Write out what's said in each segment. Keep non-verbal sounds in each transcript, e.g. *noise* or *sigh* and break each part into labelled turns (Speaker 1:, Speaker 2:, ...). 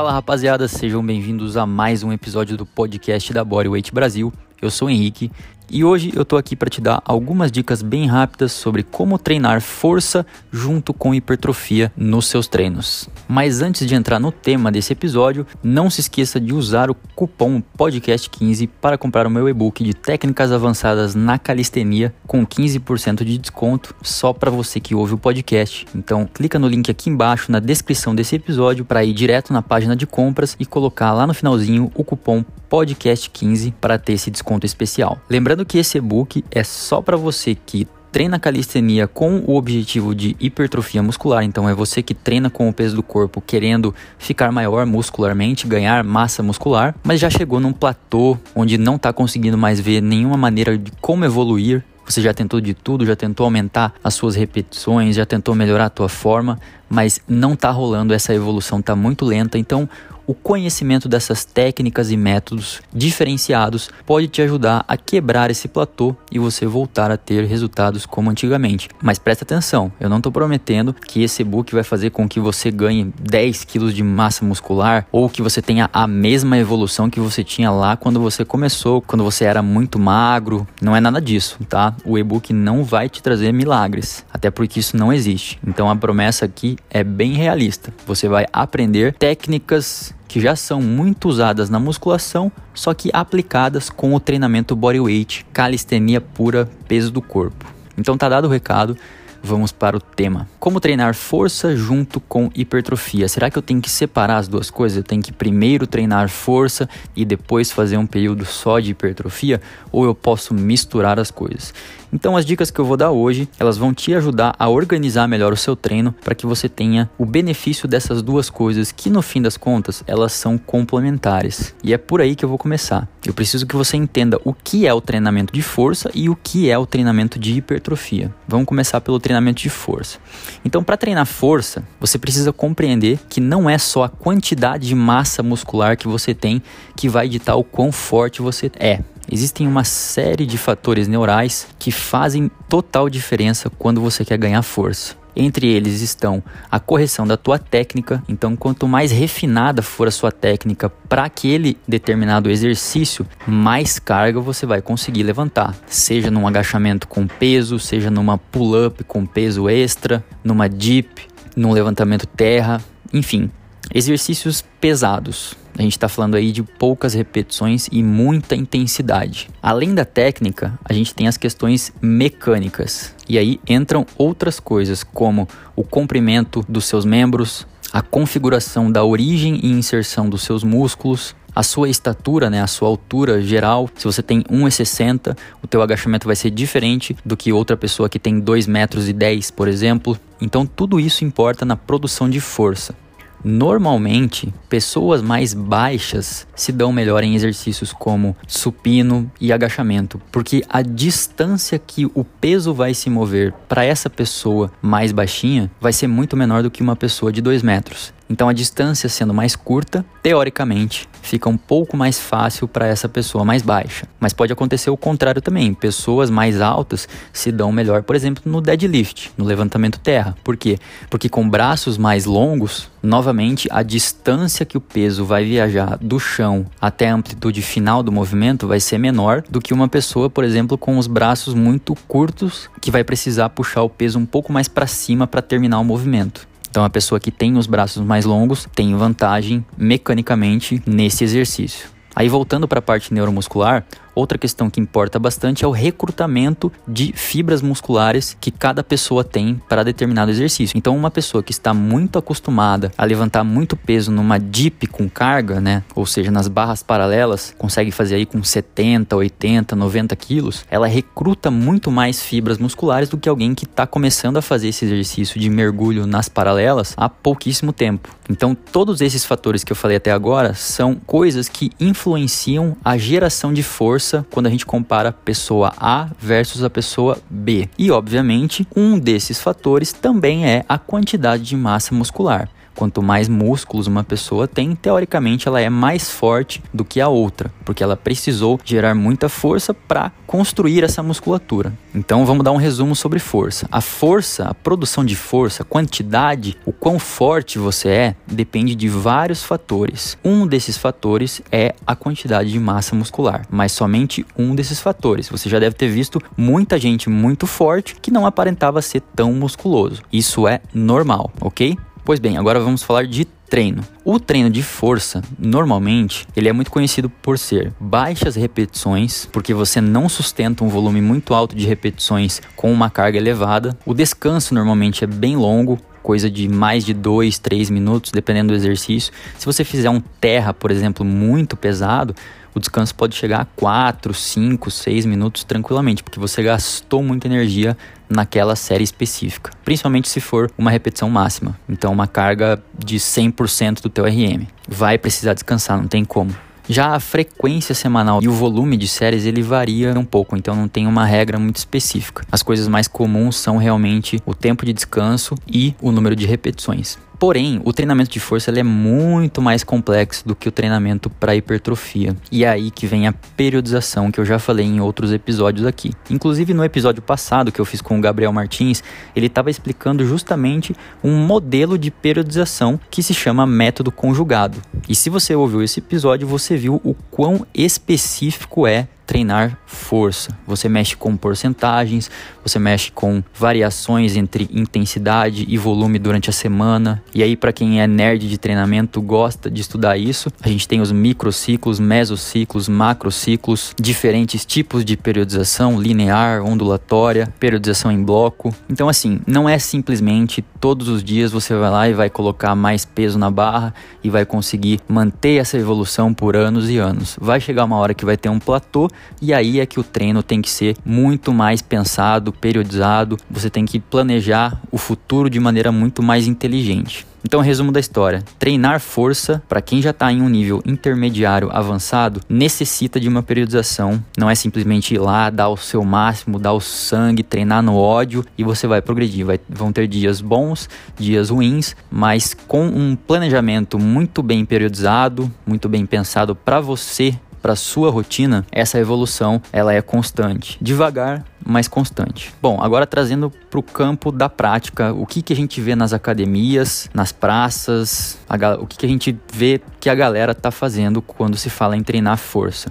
Speaker 1: Fala rapaziada, sejam bem-vindos a mais um episódio do podcast da Bodyweight Brasil. Eu sou o Henrique e hoje eu tô aqui para te dar algumas dicas bem rápidas sobre como treinar força junto com hipertrofia nos seus treinos. Mas antes de entrar no tema desse episódio, não se esqueça de usar o cupom podcast15 para comprar o meu e-book de técnicas avançadas na calistenia com 15% de desconto só para você que ouve o podcast. Então, clica no link aqui embaixo na descrição desse episódio para ir direto na página de compras e colocar lá no finalzinho o cupom podcast15 para ter esse desconto especial. Lembrando que esse e-book é só para você que treina calistenia com o objetivo de hipertrofia muscular, então é você que treina com o peso do corpo querendo ficar maior muscularmente, ganhar massa muscular, mas já chegou num platô onde não está conseguindo mais ver nenhuma maneira de como evoluir. Você já tentou de tudo, já tentou aumentar as suas repetições, já tentou melhorar a tua forma, mas não está rolando, essa evolução está muito lenta. Então, o conhecimento dessas técnicas e métodos diferenciados pode te ajudar a quebrar esse platô e você voltar a ter resultados como antigamente. Mas presta atenção, eu não estou prometendo que esse e-book vai fazer com que você ganhe 10 quilos de massa muscular ou que você tenha a mesma evolução que você tinha lá quando você começou, quando você era muito magro. Não é nada disso, tá? O e-book não vai te trazer milagres, até porque isso não existe. Então a promessa aqui é bem realista. Você vai aprender técnicas que já são muito usadas na musculação, só que aplicadas com o treinamento bodyweight, calistenia pura, peso do corpo. Então tá dado o recado, vamos para o tema. Como treinar força junto com hipertrofia? Será que eu tenho que separar as duas coisas? Eu tenho que primeiro treinar força e depois fazer um período só de hipertrofia? Ou eu posso misturar as coisas? Então as dicas que eu vou dar hoje, elas vão te ajudar a organizar melhor o seu treino para que você tenha o benefício dessas duas coisas que no fim das contas, elas são complementares. E é por aí que eu vou começar. Eu preciso que você entenda o que é o treinamento de força e o que é o treinamento de hipertrofia. Vamos começar pelo treinamento de força. Então, para treinar força, você precisa compreender que não é só a quantidade de massa muscular que você tem que vai ditar o quão forte você é. Existem uma série de fatores neurais que fazem total diferença quando você quer ganhar força. Entre eles estão a correção da tua técnica, então quanto mais refinada for a sua técnica para aquele determinado exercício, mais carga você vai conseguir levantar, seja num agachamento com peso, seja numa pull-up com peso extra, numa dip, num levantamento terra, enfim, exercícios pesados. A gente está falando aí de poucas repetições e muita intensidade. Além da técnica, a gente tem as questões mecânicas. E aí entram outras coisas, como o comprimento dos seus membros, a configuração da origem e inserção dos seus músculos, a sua estatura, né, a sua altura geral. Se você tem 1,60, o teu agachamento vai ser diferente do que outra pessoa que tem 2 metros e 10, por exemplo. Então tudo isso importa na produção de força. Normalmente, pessoas mais baixas se dão melhor em exercícios como supino e agachamento, porque a distância que o peso vai se mover para essa pessoa mais baixinha vai ser muito menor do que uma pessoa de 2 metros. Então a distância sendo mais curta, teoricamente, fica um pouco mais fácil para essa pessoa mais baixa. Mas pode acontecer o contrário também. Pessoas mais altas se dão melhor, por exemplo, no deadlift, no levantamento terra. Por quê? Porque com braços mais longos, novamente a distância que o peso vai viajar do chão até a amplitude final do movimento vai ser menor do que uma pessoa, por exemplo, com os braços muito curtos, que vai precisar puxar o peso um pouco mais para cima para terminar o movimento. Então, a pessoa que tem os braços mais longos tem vantagem mecanicamente nesse exercício. Aí, voltando para a parte neuromuscular, Outra questão que importa bastante é o recrutamento de fibras musculares que cada pessoa tem para determinado exercício. Então, uma pessoa que está muito acostumada a levantar muito peso numa dip com carga, né, ou seja, nas barras paralelas, consegue fazer aí com 70, 80, 90 quilos, ela recruta muito mais fibras musculares do que alguém que está começando a fazer esse exercício de mergulho nas paralelas há pouquíssimo tempo. Então, todos esses fatores que eu falei até agora são coisas que influenciam a geração de força força quando a gente compara a pessoa A versus a pessoa B. E, obviamente, um desses fatores também é a quantidade de massa muscular. Quanto mais músculos uma pessoa tem, teoricamente ela é mais forte do que a outra, porque ela precisou gerar muita força para construir essa musculatura. Então vamos dar um resumo sobre força. A força, a produção de força, a quantidade, o quão forte você é, depende de vários fatores. Um desses fatores é a quantidade de massa muscular, mas somente um desses fatores. Você já deve ter visto muita gente muito forte que não aparentava ser tão musculoso. Isso é normal, ok? Pois bem, agora vamos falar de treino. O treino de força, normalmente, ele é muito conhecido por ser baixas repetições, porque você não sustenta um volume muito alto de repetições com uma carga elevada. O descanso normalmente é bem longo, coisa de mais de 2, 3 minutos, dependendo do exercício. Se você fizer um terra, por exemplo, muito pesado, o descanso pode chegar a 4, 5, 6 minutos tranquilamente, porque você gastou muita energia naquela série específica, principalmente se for uma repetição máxima, então uma carga de 100% do teu RM. Vai precisar descansar, não tem como. Já a frequência semanal e o volume de séries ele varia um pouco, então não tem uma regra muito específica. As coisas mais comuns são realmente o tempo de descanso e o número de repetições. Porém, o treinamento de força ele é muito mais complexo do que o treinamento para hipertrofia. E é aí que vem a periodização que eu já falei em outros episódios aqui. Inclusive no episódio passado que eu fiz com o Gabriel Martins, ele estava explicando justamente um modelo de periodização que se chama método conjugado. E se você ouviu esse episódio, você viu o quão específico é treinar força. Você mexe com porcentagens, você mexe com variações entre intensidade e volume durante a semana. E aí, para quem é nerd de treinamento, gosta de estudar isso, a gente tem os microciclos, mesociclos, macrociclos, diferentes tipos de periodização, linear, ondulatória, periodização em bloco. Então, assim, não é simplesmente todos os dias você vai lá e vai colocar mais peso na barra e vai conseguir manter essa evolução por anos e anos. Vai chegar uma hora que vai ter um platô e aí é que o treino tem que ser muito mais pensado, periodizado, você tem que planejar o futuro de maneira muito mais inteligente. Então, resumo da história: treinar força, para quem já está em um nível intermediário avançado, necessita de uma periodização. Não é simplesmente ir lá, dar o seu máximo, dar o sangue, treinar no ódio e você vai progredir. Vai, vão ter dias bons, dias ruins, mas com um planejamento muito bem periodizado, muito bem pensado para você para sua rotina, essa evolução ela é constante, devagar, mas constante. Bom, agora trazendo para o campo da prática, o que, que a gente vê nas academias, nas praças, a, o que, que a gente vê que a galera tá fazendo quando se fala em treinar força.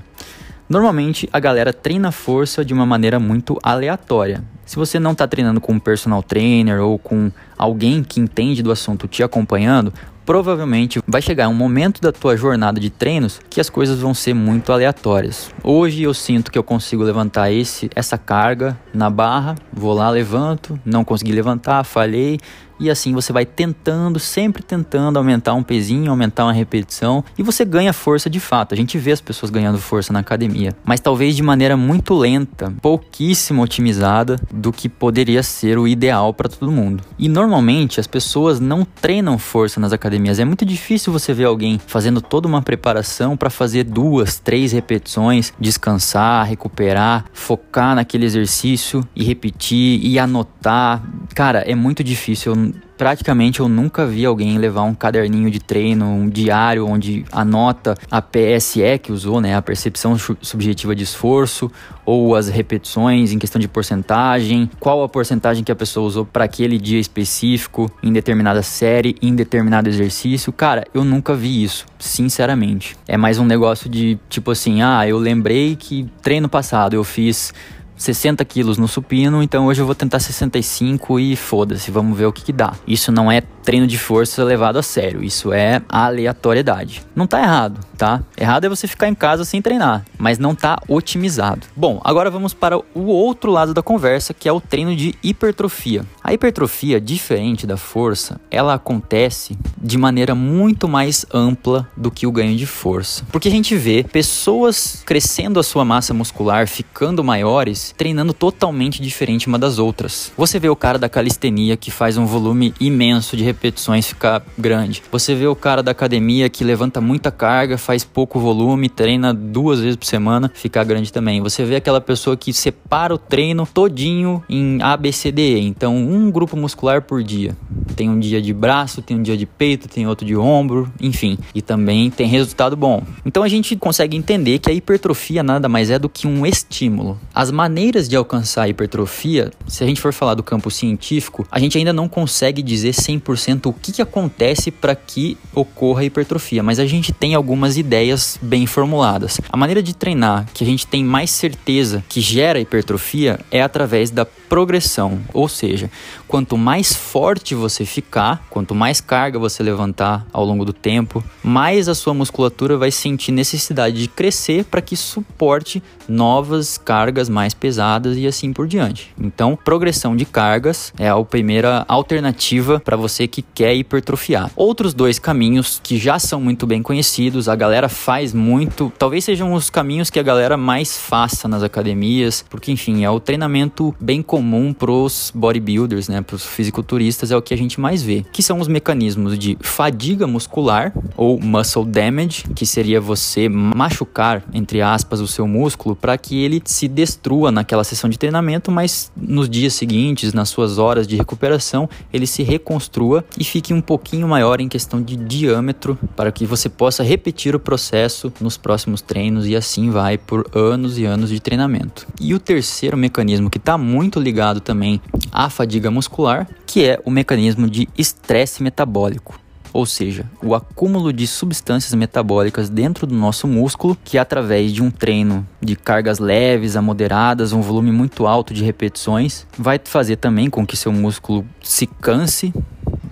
Speaker 1: Normalmente a galera treina força de uma maneira muito aleatória. Se você não está treinando com um personal trainer ou com alguém que entende do assunto te acompanhando, provavelmente vai chegar um momento da tua jornada de treinos que as coisas vão ser muito aleatórias. Hoje eu sinto que eu consigo levantar esse essa carga na barra, vou lá, levanto, não consegui levantar, falhei, e assim você vai tentando, sempre tentando aumentar um pezinho, aumentar uma repetição e você ganha força de fato. A gente vê as pessoas ganhando força na academia, mas talvez de maneira muito lenta, pouquíssimo otimizada do que poderia ser o ideal para todo mundo. E normalmente as pessoas não treinam força nas academias. É muito difícil você ver alguém fazendo toda uma preparação para fazer duas, três repetições, descansar, recuperar, focar naquele exercício e repetir e anotar. Cara, é muito difícil praticamente eu nunca vi alguém levar um caderninho de treino, um diário onde anota a PSE que usou, né, a percepção subjetiva de esforço, ou as repetições em questão de porcentagem, qual a porcentagem que a pessoa usou para aquele dia específico, em determinada série, em determinado exercício. Cara, eu nunca vi isso, sinceramente. É mais um negócio de tipo assim, ah, eu lembrei que treino passado eu fiz 60 quilos no supino, então hoje eu vou tentar 65 e foda-se, vamos ver o que, que dá. Isso não é treino de força levado a sério, isso é aleatoriedade. Não tá errado, tá? Errado é você ficar em casa sem treinar, mas não tá otimizado. Bom, agora vamos para o outro lado da conversa, que é o treino de hipertrofia. A hipertrofia, diferente da força, ela acontece de maneira muito mais ampla do que o ganho de força. Porque a gente vê pessoas crescendo a sua massa muscular, ficando maiores, treinando totalmente diferente uma das outras. Você vê o cara da calistenia que faz um volume imenso de repetições ficar grande. Você vê o cara da academia que levanta muita carga, faz pouco volume, treina duas vezes por semana, ficar grande também. Você vê aquela pessoa que separa o treino todinho em ABCDE, então um grupo muscular por dia Tem um dia de braço, tem um dia de peito, tem outro de ombro, enfim. E também tem resultado bom. Então a gente consegue entender que a hipertrofia nada mais é do que um estímulo. As maneiras de alcançar a hipertrofia, se a gente for falar do campo científico, a gente ainda não consegue dizer 100% o que, que acontece para que ocorra a hipertrofia, mas a gente tem algumas ideias bem formuladas. A maneira de treinar que a gente tem mais certeza que gera hipertrofia é através da progressão, ou seja, quanto mais forte você ficar, quanto mais carga você levantar ao longo do tempo, mais a sua musculatura vai sentir necessidade de crescer para que suporte novas cargas mais pesadas e assim por diante. Então, progressão de cargas é a primeira alternativa para você que quer hipertrofiar. Outros dois caminhos que já são muito bem conhecidos, a galera faz muito, talvez sejam os caminhos que a galera mais faça nas academias, porque enfim, é o treinamento bem comum pros bodybuilders, né, pros fisiculturistas, é o que a gente mais vê, que são os mecanismos de fadiga muscular ou muscle damage, que seria você machucar, entre aspas, o seu músculo para que ele se destrua naquela sessão de treinamento, mas nos dias seguintes, nas suas horas de recuperação, ele se reconstrua e fique um pouquinho maior em questão de diâmetro para que você possa repetir o processo nos próximos treinos e assim vai por anos e anos de treinamento. E o terceiro mecanismo que está muito ligado também à fadiga muscular, que é o mecanismo de estresse metabólico ou seja, o acúmulo de substâncias metabólicas dentro do nosso músculo, que através de um treino de cargas leves a moderadas, um volume muito alto de repetições, vai fazer também com que seu músculo se canse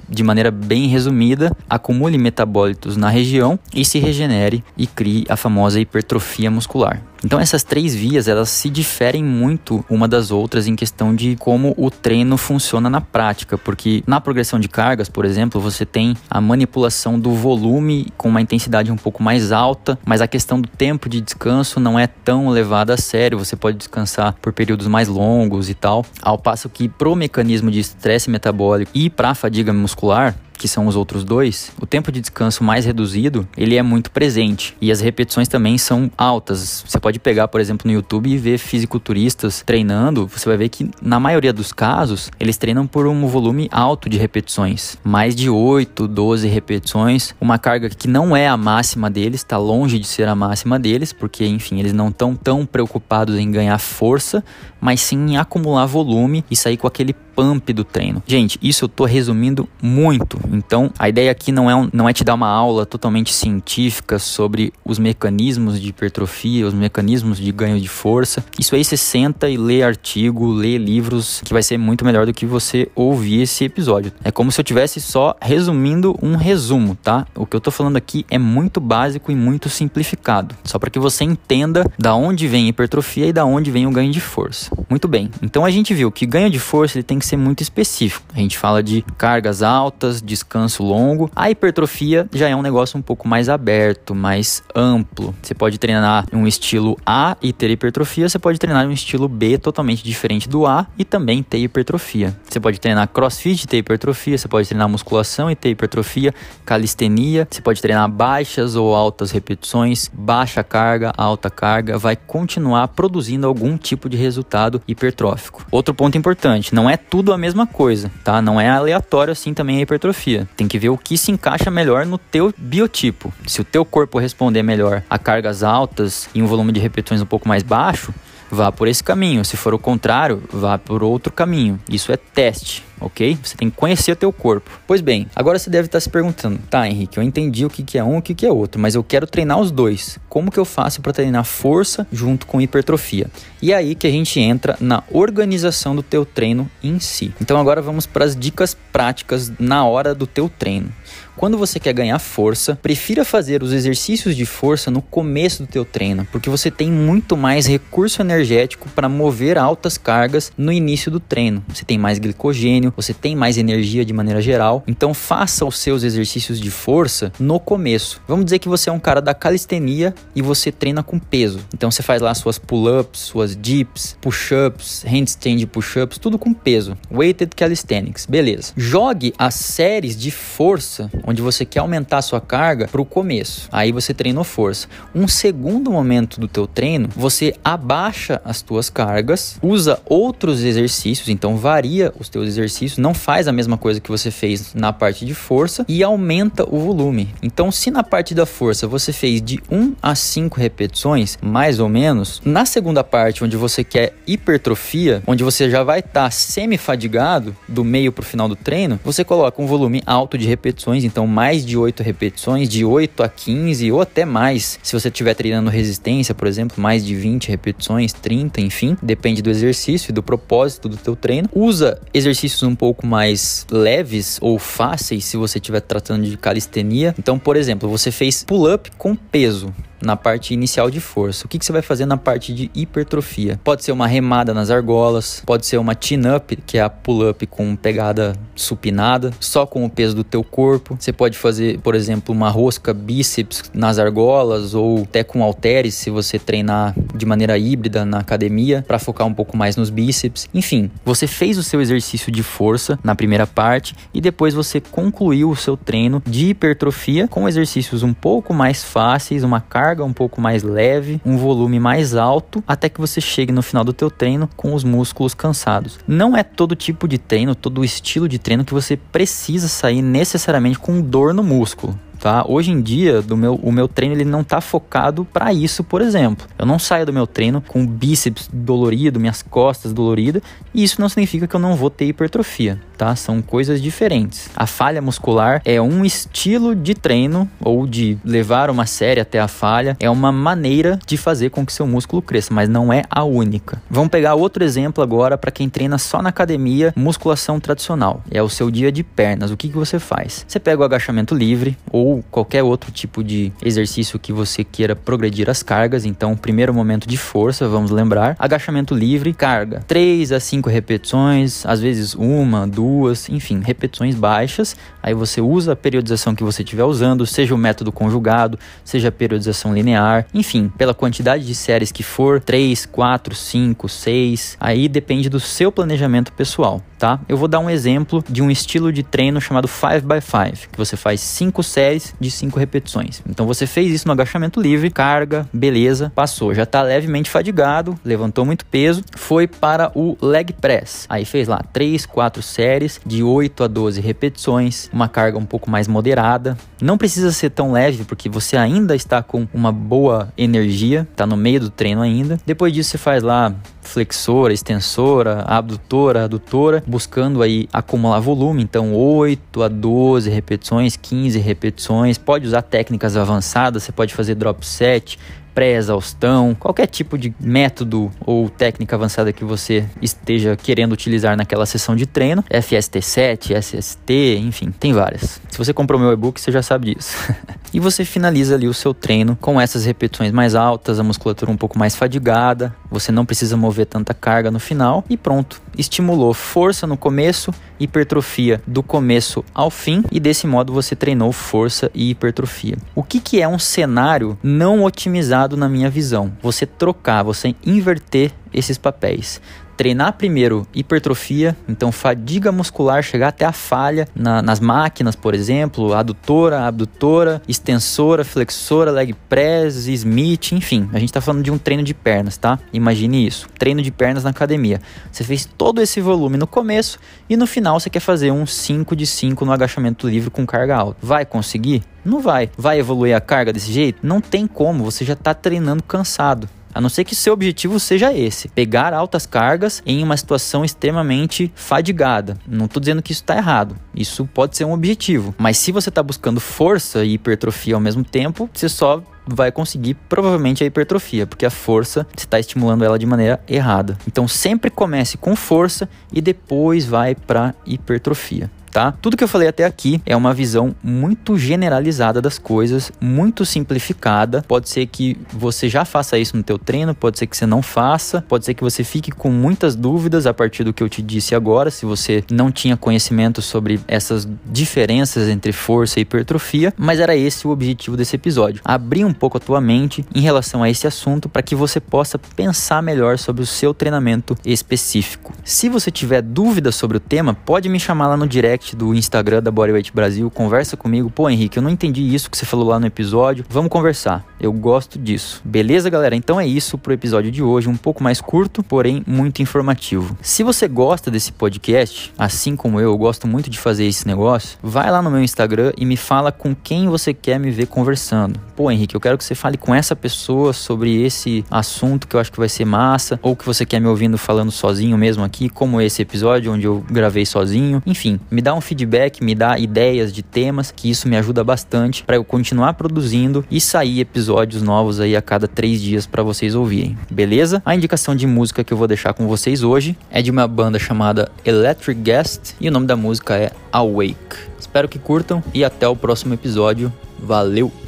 Speaker 1: de maneira bem resumida, acumule metabólitos na região e se regenere e crie a famosa hipertrofia muscular. Então essas três vias elas se diferem muito uma das outras em questão de como o treino funciona na prática, porque na progressão de cargas, por exemplo, você tem a manipulação do volume com uma intensidade um pouco mais alta, mas a questão do tempo de descanso não é tão levada a sério, você pode descansar por períodos mais longos e tal, ao passo que pro mecanismo de estresse metabólico e para fadiga muscular, que são os outros dois, o tempo de descanso mais reduzido, ele é muito presente. E as repetições também são altas. Você pode pegar, por exemplo, no YouTube e ver fisiculturistas treinando, você vai ver que na maioria dos casos, eles treinam por um volume alto de repetições, mais de 8, 12 repetições, uma carga que não é a máxima deles, está longe de ser a máxima deles, porque enfim, eles não estão tão preocupados em ganhar força, mas sim em acumular volume e sair com aquele pump do treino. Gente, isso eu tô resumindo muito. Então, a ideia aqui não é, um, não é te dar uma aula totalmente científica sobre os mecanismos de hipertrofia, os mecanismos de ganho de força. Isso aí você senta e lê artigo, lê livros, que vai ser muito melhor do que você ouvir esse episódio. É como se eu tivesse só resumindo um resumo, tá? O que eu tô falando aqui é muito básico e muito simplificado, só para que você entenda da onde vem a hipertrofia e da onde vem o ganho de força. Muito bem. Então a gente viu que ganho de força ele tem que ser muito específico. A gente fala de cargas altas, descanso longo. A hipertrofia já é um negócio um pouco mais aberto, mais amplo. Você pode treinar um estilo A e ter hipertrofia, você pode treinar um estilo B totalmente diferente do A e também ter hipertrofia. Você pode treinar crossfit e ter hipertrofia, você pode treinar musculação e ter hipertrofia, calistenia, você pode treinar baixas ou altas repetições, baixa carga, alta carga, vai continuar produzindo algum tipo de resultado hipertrófico. Outro ponto importante, não é tudo tudo a mesma coisa, tá? Não é aleatório assim também a hipertrofia. Tem que ver o que se encaixa melhor no teu biotipo. Se o teu corpo responder melhor a cargas altas e um volume de repetições um pouco mais baixo, vá por esse caminho. Se for o contrário, vá por outro caminho. Isso é teste ok? Você tem que conhecer o teu corpo. Pois bem, agora você deve estar se perguntando, tá, Henrique, eu entendi o que, que é um e o que, que é outro, mas eu quero treinar os dois. Como que eu faço para treinar força junto com hipertrofia? E é aí que a gente entra na organização do teu treino em si. Então agora vamos para as dicas práticas na hora do teu treino. Quando você quer ganhar força, prefira fazer os exercícios de força no começo do teu treino, porque você tem muito mais recurso energético para mover altas cargas no início do treino. Você tem mais glicogênio, você tem mais energia de maneira geral. Então faça os seus exercícios de força no começo. Vamos dizer que você é um cara da calistenia e você treina com peso. Então você faz lá suas pull-ups, suas dips, push-ups, handstand push-ups, tudo com peso. Weighted calisthenics, beleza. Jogue as séries de força onde você quer aumentar a sua carga para o começo. Aí você treinou força. Um segundo momento do teu treino, você abaixa as tuas cargas, usa outros exercícios, então varia os teus exercícios exercício, não faz a mesma coisa que você fez na parte de força e aumenta o volume. Então, se na parte da força você fez de 1 a 5 repetições, mais ou menos, na segunda parte, onde você quer hipertrofia, onde você já vai estar tá semi-fadigado do meio para o final do treino, você coloca um volume alto de repetições, então mais de 8 repetições, de 8 a 15 ou até mais. Se você estiver treinando resistência, por exemplo, mais de 20 repetições, 30, enfim, depende do exercício e do propósito do teu treino. Usa exercícios um pouco mais leves ou fáceis se você estiver tratando de calistenia. Então, por exemplo, você fez pull-up com peso na parte inicial de força. O que, que você vai fazer na parte de hipertrofia? Pode ser uma remada nas argolas, pode ser uma chin-up, que é a pull-up com pegada supinada, só com o peso do teu corpo. Você pode fazer, por exemplo, uma rosca bíceps nas argolas ou até com halteres, se você treinar de maneira híbrida na academia, para focar um pouco mais nos bíceps. Enfim, você fez o seu exercício de força na primeira parte e depois você concluiu o seu treino de hipertrofia com exercícios um pouco mais fáceis, uma carga carga um pouco mais leve, um volume mais alto, até que você chegue no final do teu treino com os músculos cansados. Não é todo tipo de treino, todo estilo de treino que você precisa sair necessariamente com dor no músculo tá? Hoje em dia, do meu, o meu treino ele não tá focado para isso, por exemplo. Eu não saio do meu treino com bíceps dolorido, minhas costas doloridas, e isso não significa que eu não vou ter hipertrofia, tá? São coisas diferentes. A falha muscular é um estilo de treino ou de levar uma série até a falha, é uma maneira de fazer com que seu músculo cresça, mas não é a única. Vamos pegar outro exemplo agora para quem treina só na academia, musculação tradicional. É o seu dia de pernas. O que, que você faz? Você pega o agachamento livre ou ou qualquer outro tipo de exercício que você queira progredir as cargas. Então, primeiro momento de força, vamos lembrar, agachamento livre, carga, 3 a 5 repetições, às vezes uma, duas, enfim, repetições baixas. Aí você usa a periodização que você estiver usando, seja o método conjugado, seja a periodização linear, enfim, pela quantidade de séries que for, 3, 4, 5, 6, aí depende do seu planejamento pessoal, tá? Eu vou dar um exemplo de um estilo de treino chamado 5x5, que você faz 5 séries de 5 repetições. Então você fez isso no agachamento livre, carga, beleza, passou. Já está levemente fadigado, levantou muito peso, foi para o leg press. Aí fez lá 3, 4 séries de 8 a 12 repetições, uma carga um pouco mais moderada. Não precisa ser tão leve porque você ainda está com uma boa energia, está no meio do treino ainda. Depois disso você faz lá flexora, extensora, abdutora, adutora, buscando aí acumular volume, então 8 a 12 repetições, 15 repetições, pode usar técnicas avançadas, você pode fazer drop set, pré-exaustão, qualquer tipo de método ou técnica avançada que você esteja querendo utilizar naquela sessão de treino, FST7, SST, enfim, tem várias. Se você comprou meu e-book, você já sabe disso. *laughs* e você finaliza ali o seu treino com essas repetições mais altas, a musculatura um pouco mais fadigada, você não precisa mover tanta carga no final e pronto. Estimulou força no começo, hipertrofia do começo ao fim e desse modo você treinou força e hipertrofia. O que, que é um cenário não otimizado na minha visão. Você trocar, você inverter esses papéis treinar primeiro hipertrofia, então fadiga muscular, chegar até a falha na, nas máquinas, por exemplo, adutora, abdutora, extensora, flexora, leg press, Smith, enfim. A gente está falando de um treino de pernas, tá? Imagine isso. Treino de pernas na academia. Você fez todo esse volume no começo e no final você quer fazer um 5 de 5 no agachamento livre com carga alta. Vai conseguir? Não vai. Vai evoluir a carga desse jeito? Não tem como, você já está treinando cansado. A não ser que seu objetivo seja esse: pegar altas cargas em uma situação extremamente fadigada. Não estou dizendo que isso está errado. Isso pode ser um objetivo. Mas se você está buscando força e hipertrofia ao mesmo tempo, você só vai conseguir provavelmente a hipertrofia, porque a força está estimulando ela de maneira errada. Então sempre comece com força e depois vai para hipertrofia tá? Tudo que eu falei até aqui é uma visão muito generalizada das coisas, muito simplificada. Pode ser que você já faça isso no teu treino, pode ser que você não faça, pode ser que você fique com muitas dúvidas a partir do que eu te disse agora, se você não tinha conhecimento sobre essas diferenças entre força e hipertrofia, mas era esse o objetivo desse episódio, abrir um pouco a tua mente em relação a esse assunto para que você possa pensar melhor sobre o seu treinamento específico. Se você tiver dúvidas sobre o tema, pode me chamar lá no direct direct do Instagram da Bodyweight Brasil, conversa comigo. Pô, Henrique, eu não entendi isso que você falou lá no episódio. Vamos conversar. Eu gosto disso. Beleza, galera? Então é isso pro episódio de hoje, um pouco mais curto, porém muito informativo. Se você gosta desse podcast, assim como eu, eu gosto muito de fazer esse negócio, vai lá no meu Instagram e me fala com quem você quer me ver conversando. Pô, Henrique, eu quero que você fale com essa pessoa sobre esse assunto que eu acho que vai ser massa, ou que você quer me ouvindo falando sozinho mesmo aqui, como esse episódio onde eu gravei sozinho. Enfim, me dá um feedback, me dá ideias de temas, que isso me ajuda bastante para eu continuar produzindo e sair episódios novos aí a cada três dias para vocês ouvirem, beleza? A indicação de música que eu vou deixar com vocês hoje é de uma banda chamada Electric Guest e o nome da música é Awake. Espero que curtam e até o próximo episódio. Valeu!